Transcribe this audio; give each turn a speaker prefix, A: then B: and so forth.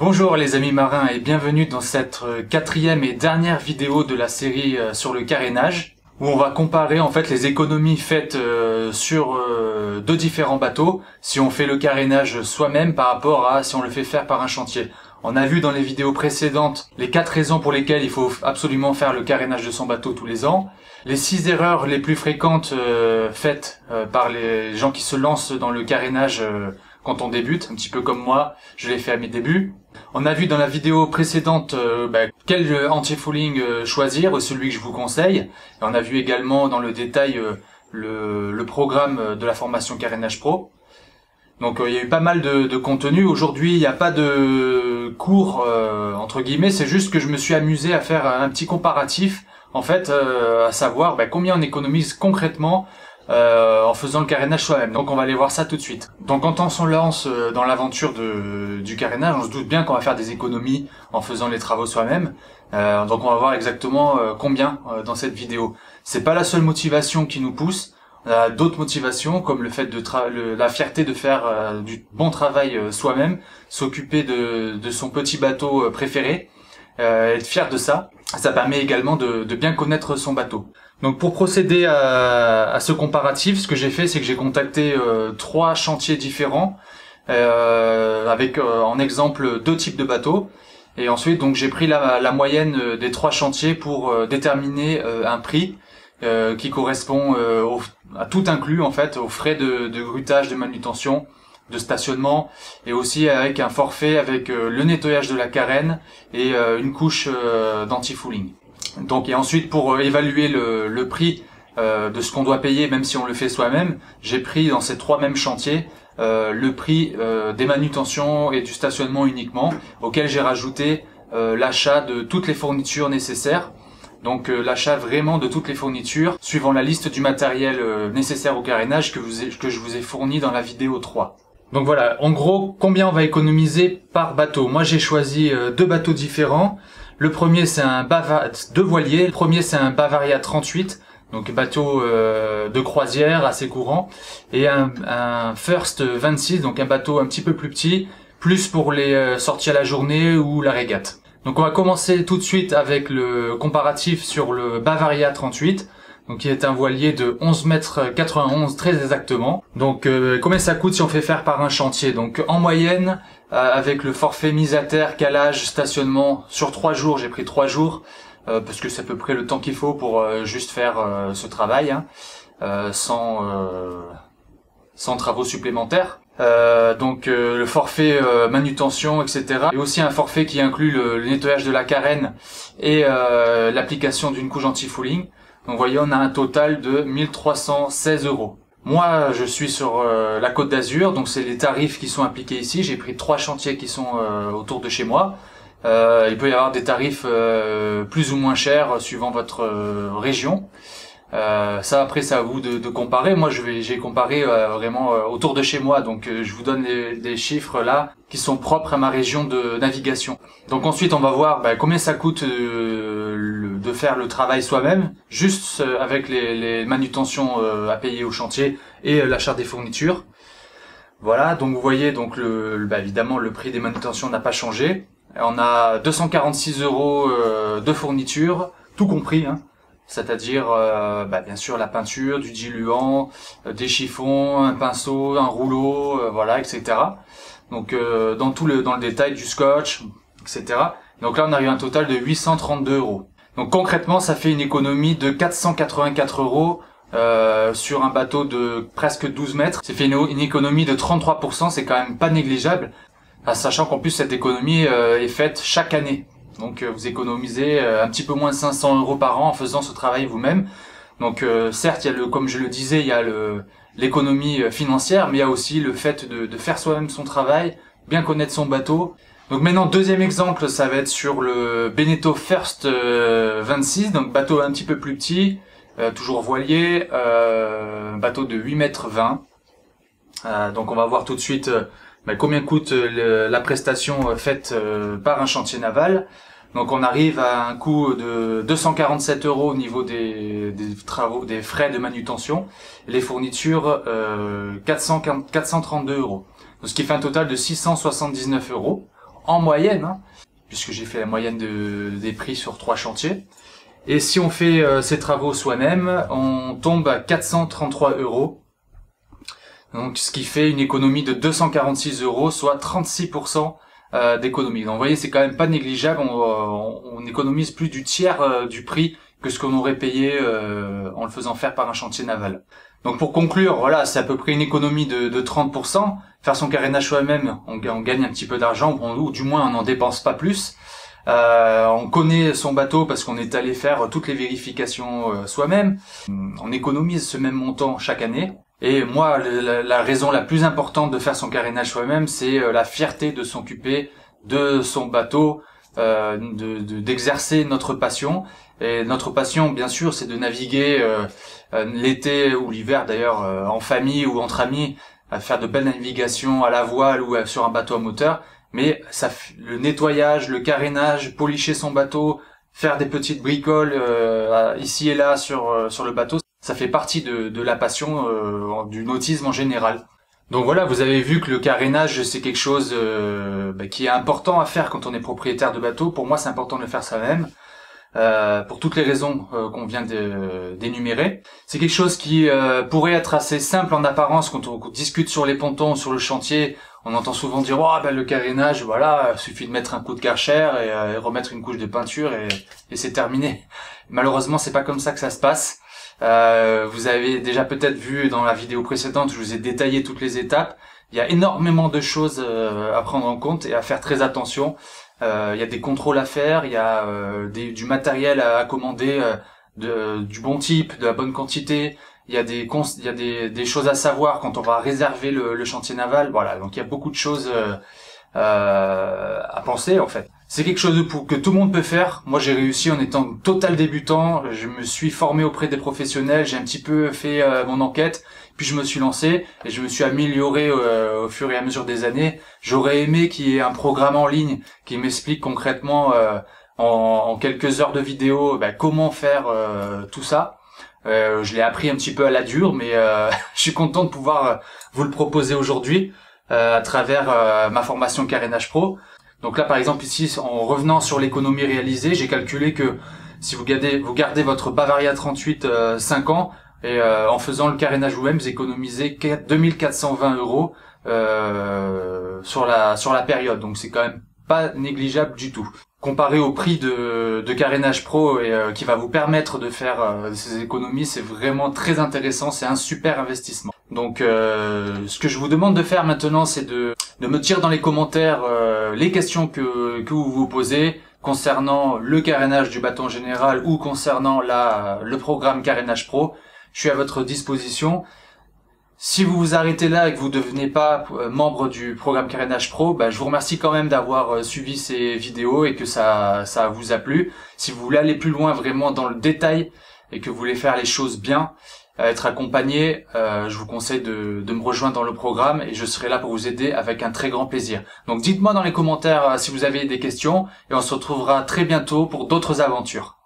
A: Bonjour les amis marins et bienvenue dans cette euh, quatrième et dernière vidéo de la série euh, sur le carénage où on va comparer en fait les économies faites euh, sur deux différents bateaux si on fait le carénage soi-même par rapport à si on le fait faire par un chantier. On a vu dans les vidéos précédentes les quatre raisons pour lesquelles il faut absolument faire le carénage de son bateau tous les ans, les six erreurs les plus fréquentes faites par les gens qui se lancent dans le carénage quand on débute, un petit peu comme moi, je l'ai fait à mes débuts. On a vu dans la vidéo précédente euh, bah, quel anti-fouling euh, choisir, celui que je vous conseille. On a vu également dans le détail euh, le, programme de la formation Carénage Pro. Donc il y a eu pas mal de, contenu. Aujourd'hui, il n'y a pas de cours entre guillemets. C'est juste que je me suis amusé à faire un petit comparatif, en fait, à savoir bah, combien on économise concrètement euh, en faisant le carénage soi-même. Donc on va aller voir ça tout de suite. Donc quand on se lance euh, dans l'aventure du carénage, on se doute bien qu'on va faire des économies en faisant les travaux soi-même. Euh, donc on va voir exactement combien dans cette vidéo. C'est pas la seule motivation qui nous pousse. On a d'autres motivations comme le fait de la fierté de faire du bon travail soi-même, s'occuper de, de, son petit bateau préféré, être fier de ça. Ça permet également de, de bien connaître son bateau. Donc pour procéder à, ce comparatif, ce que j'ai fait, c'est que j'ai contacté euh, trois chantiers différents, euh, avec euh, en exemple deux types de bateaux. Et ensuite, donc j'ai pris la, moyenne des trois chantiers pour déterminer un prix qui correspond à tout inclus en fait, aux frais de, de grutage, de manutention, de stationnement, et aussi avec un forfait avec le nettoyage de la carène et une couche d'anti-fouling. Donc et ensuite pour euh, évaluer le, prix euh, de ce qu'on doit payer, même si on le fait soi-même, j'ai pris dans ces trois mêmes chantiers euh, le prix euh, des manutentions et du stationnement uniquement, auquel j'ai rajouté euh, l'achat de toutes les fournitures nécessaires. Donc l'achat vraiment de toutes les fournitures, suivant la liste du matériel nécessaire au carénage que, que je vous ai fourni dans la vidéo 3. Donc voilà, en gros, combien on va économiser par bateau? Moi j'ai choisi deux bateaux différents. Le premier c'est un Bavaria, deux voiliers. Le premier c'est un Bavaria 38, donc bateau euh, de croisière assez courant, et un, un, First 26, donc un bateau un petit peu plus petit, plus pour les euh, sorties à la journée ou la régate. Donc on va commencer tout de suite avec le comparatif sur le Bavaria 38 donc qui est un voilier de 11 mètres 91 très exactement. Donc euh, combien ça coûte si on fait faire par un chantier? Donc en moyenne, euh, avec le forfait mise à terre, calage, stationnement, sur trois jours, j'ai pris trois jours, euh, parce que c'est à peu près le temps qu'il faut pour juste faire ce travail, hein, sans, sans travaux supplémentaires. donc le forfait manutention, etc. Et aussi un forfait qui inclut le, nettoyage de la carène et l'application d'une couche anti-fouling. Donc vous voyez, on a un total de 1316 euros. Moi, je suis sur euh, la Côte d'Azur, donc c'est les tarifs qui sont appliqués ici. J'ai pris trois chantiers qui sont euh, autour de chez moi. Euh, il peut y avoir des tarifs plus ou moins chers suivant votre région. Euh, ça après c'est à vous de, de comparer. Moi je vais j'ai comparé euh, vraiment euh, autour de chez moi, donc je vous donne des chiffres là qui sont propres à ma région de navigation. Donc ensuite on va voir bah, combien ça coûte de faire le travail soi-même, juste avec les, les manutentions à payer au chantier et l'achat des fournitures. Voilà, donc vous voyez donc bah, évidemment le prix des manutentions n'a pas changé. On a 246 euros de fourniture, tout compris. Hein c'est-à-dire euh, bah, bien sûr la peinture, du diluant, euh, des chiffons, un pinceau, un rouleau, euh, voilà, etc. Donc dans tout le dans le détail du scotch, etc. Donc là on arrive à un total de 832 euros. Donc concrètement ça fait une économie de 484 euros sur un bateau de presque 12 mètres. C'est fait une, économie de 33%, c'est quand même pas négligeable, sachant qu'en plus cette économie est faite chaque année. Donc euh, vous économisez euh, un petit peu moins de 500 euros par an en faisant ce travail vous-même. Donc euh, certes, il y a le, comme je le disais, il y a le l'économie financière, mais il y a aussi le fait de, de faire soi-même son travail, bien connaître son bateau. Donc maintenant, deuxième exemple, ça va être sur le Beneteau First 26, donc bateau un petit peu plus petit, toujours voilier, bateau de 8 mètres 20. donc on va voir tout de suite combien coûte la prestation faite par un chantier naval. Donc on arrive à un coût de 247 euros au niveau des, travaux, des frais de manutention. Les fournitures, euh, 432 euros. ce qui fait un total de 679 euros en moyenne, hein, puisque j'ai fait la moyenne des prix sur trois chantiers. Et si on fait euh, ces travaux soi-même, on tombe à 433 euros. Donc, ce qui fait une économie de 246 euros, soit 36% euh, d'économie. Donc, vous voyez, c'est quand même pas négligeable. On, on, économise plus du tiers euh, du prix que ce qu'on aurait payé en le faisant faire par un chantier naval. Donc, pour conclure, voilà, c'est à peu près une économie de, de 30%. Faire son carénage soi-même, on, gagne un petit peu d'argent, ou du moins on n'en dépense pas plus. Euh, on connaît son bateau parce qu'on est allé faire toutes les vérifications euh, soi-même. On économise ce même montant chaque année. Et moi, la, raison la plus importante de faire son carénage soi-même, c'est euh, la fierté de s'occuper de son bateau, d'exercer notre passion. Et notre passion, bien sûr, c'est de naviguer l'été ou l'hiver d'ailleurs en famille ou entre amis, à faire de belles navigations à la voile ou sur un bateau à moteur mais ça, le nettoyage, le carénage, policher son bateau, faire des petites bricoles euh, ici et là sur euh, sur le bateau, ça fait partie de, de la passion euh, du nautisme en général. Donc voilà, vous avez vu que le carénage c'est quelque chose bah, qui est important à faire quand on est propriétaire de bateau. Pour moi, c'est important de le faire soi-même. Euh, pour toutes les raisons qu'on vient d'énumérer. C'est quelque chose qui pourrait être assez simple en apparence quand on discute sur les pontons, sur le chantier on entend souvent dire oh ben le carénage voilà suffit de mettre un coup de karcher et, euh, remettre une couche de peinture et, c'est terminé malheureusement c'est pas comme ça que ça se passe euh, vous avez déjà peut-être vu dans la vidéo précédente je vous ai détaillé toutes les étapes. Il y a énormément de choses euh, à prendre en compte et à faire très attention. Il y a des contrôles à faire il y a du matériel à, commander du bon type de la bonne quantité. Il y a des il y a des, des, choses à savoir quand on va réserver le, le, chantier naval. Voilà donc il y a beaucoup de choses euh, euh, à penser en fait c'est quelque chose que tout le monde peut faire. Moi j'ai réussi en étant total débutant. Je me suis formé auprès des professionnels. J'ai un petit peu fait euh, mon enquête. Puis je me suis lancé et je me suis amélioré euh, au fur et à mesure des années. J'aurais aimé qu'il y ait un programme en ligne qui m'explique concrètement en, en, quelques heures de vidéo ben, comment faire tout ça. Euh, je l'ai appris un petit peu à la dure, mais euh, je suis content de pouvoir euh, vous le proposer aujourd'hui à travers ma formation carénage pro. Donc là, par exemple, ici, en revenant sur l'économie réalisée, j'ai calculé que si vous gardez, votre Bavaria 38 5 ans, et en faisant le carénage vous-même, vous économisez 2420 euros sur la sur la période. Donc c'est quand même pas négligeable du tout comparé au prix de, de carénage pro et euh, qui va vous permettre de faire euh, ces économies, c'est vraiment très intéressant, c'est un super investissement. Donc euh, ce que je vous demande de faire maintenant, c'est de, de me dire dans les commentaires les questions que, que vous vous posez concernant le carénage du bâton général ou concernant la, le programme carénage pro. Je suis à votre disposition. Si vous vous arrêtez là et que vous ne devenez pas euh, membre du programme Carénage Pro, bah, je vous remercie quand même d'avoir euh, suivi ces vidéos et que ça, ça vous a plu. Si vous voulez aller plus loin vraiment dans le détail et que vous voulez faire les choses bien, euh, être accompagné, je vous conseille de, de, me rejoindre dans le programme et je serai là pour vous aider avec un très grand plaisir. Donc dites-moi dans les commentaires si vous avez des questions et on se retrouvera très bientôt pour d'autres aventures.